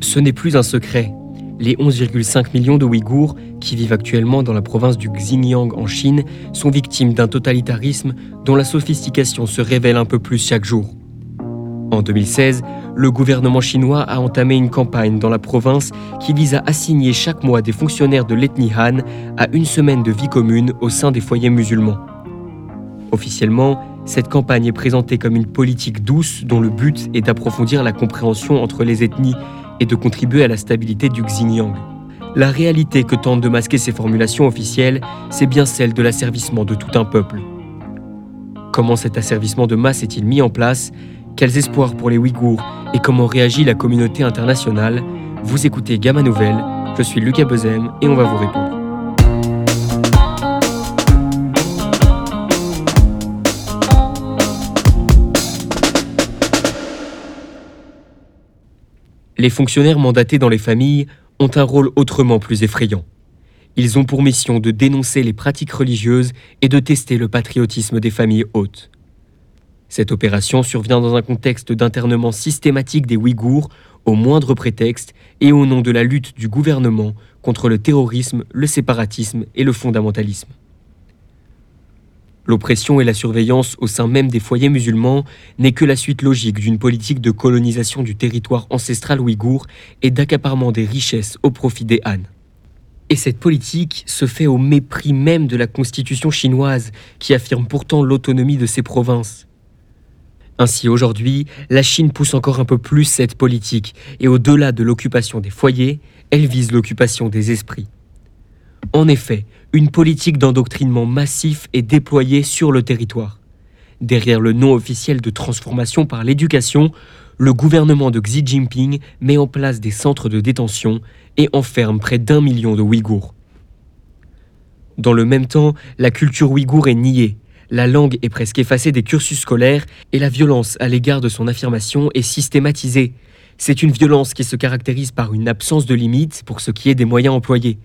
Ce n'est plus un secret. Les 11,5 millions de Ouïghours qui vivent actuellement dans la province du Xinjiang en Chine sont victimes d'un totalitarisme dont la sophistication se révèle un peu plus chaque jour. En 2016, le gouvernement chinois a entamé une campagne dans la province qui vise à assigner chaque mois des fonctionnaires de l'ethnie Han à une semaine de vie commune au sein des foyers musulmans. Officiellement, cette campagne est présentée comme une politique douce dont le but est d'approfondir la compréhension entre les ethnies et de contribuer à la stabilité du Xinjiang. La réalité que tentent de masquer ces formulations officielles, c'est bien celle de l'asservissement de tout un peuple. Comment cet asservissement de masse est-il mis en place? Quels espoirs pour les Ouïghours Et comment réagit la communauté internationale? Vous écoutez Gamma Nouvelle, je suis Lucas Bezem et on va vous répondre. Les fonctionnaires mandatés dans les familles ont un rôle autrement plus effrayant. Ils ont pour mission de dénoncer les pratiques religieuses et de tester le patriotisme des familles hautes. Cette opération survient dans un contexte d'internement systématique des Ouïghours au moindre prétexte et au nom de la lutte du gouvernement contre le terrorisme, le séparatisme et le fondamentalisme. L'oppression et la surveillance au sein même des foyers musulmans n'est que la suite logique d'une politique de colonisation du territoire ancestral ouïghour et d'accaparement des richesses au profit des Han. Et cette politique se fait au mépris même de la constitution chinoise, qui affirme pourtant l'autonomie de ses provinces. Ainsi aujourd'hui, la Chine pousse encore un peu plus cette politique, et au-delà de l'occupation des foyers, elle vise l'occupation des esprits. En effet, une politique d'endoctrinement massif est déployée sur le territoire. Derrière le nom officiel de transformation par l'éducation, le gouvernement de Xi Jinping met en place des centres de détention et enferme près d'un million de Ouïghours. Dans le même temps, la culture ouïghour est niée, la langue est presque effacée des cursus scolaires et la violence à l'égard de son affirmation est systématisée. C'est une violence qui se caractérise par une absence de limites pour ce qui est des moyens employés.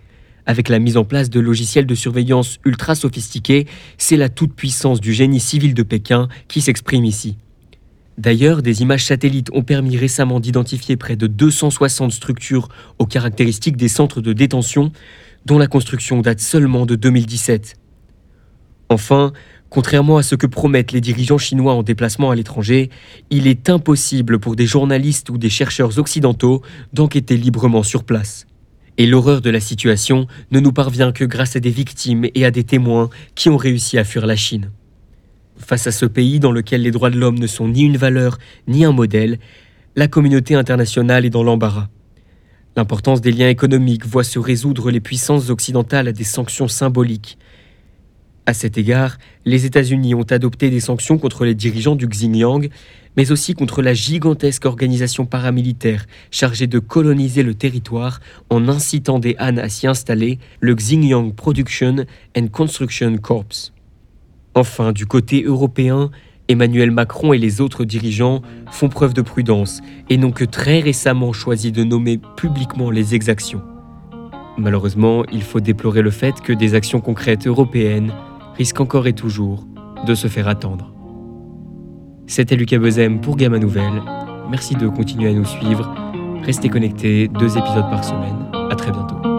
Avec la mise en place de logiciels de surveillance ultra sophistiqués, c'est la toute-puissance du génie civil de Pékin qui s'exprime ici. D'ailleurs, des images satellites ont permis récemment d'identifier près de 260 structures aux caractéristiques des centres de détention, dont la construction date seulement de 2017. Enfin, contrairement à ce que promettent les dirigeants chinois en déplacement à l'étranger, il est impossible pour des journalistes ou des chercheurs occidentaux d'enquêter librement sur place. Et l'horreur de la situation ne nous parvient que grâce à des victimes et à des témoins qui ont réussi à fuir la Chine. Face à ce pays dans lequel les droits de l'homme ne sont ni une valeur ni un modèle, la communauté internationale est dans l'embarras. L'importance des liens économiques voit se résoudre les puissances occidentales à des sanctions symboliques. À cet égard, les États-Unis ont adopté des sanctions contre les dirigeants du Xinjiang, mais aussi contre la gigantesque organisation paramilitaire chargée de coloniser le territoire en incitant des Han à s'y installer, le Xinjiang Production and Construction Corps. Enfin, du côté européen, Emmanuel Macron et les autres dirigeants font preuve de prudence et n'ont que très récemment choisi de nommer publiquement les exactions. Malheureusement, il faut déplorer le fait que des actions concrètes européennes risquent encore et toujours de se faire attendre. C'était Lucas Bezem pour Gamma Nouvelle. Merci de continuer à nous suivre. Restez connectés, deux épisodes par semaine. À très bientôt.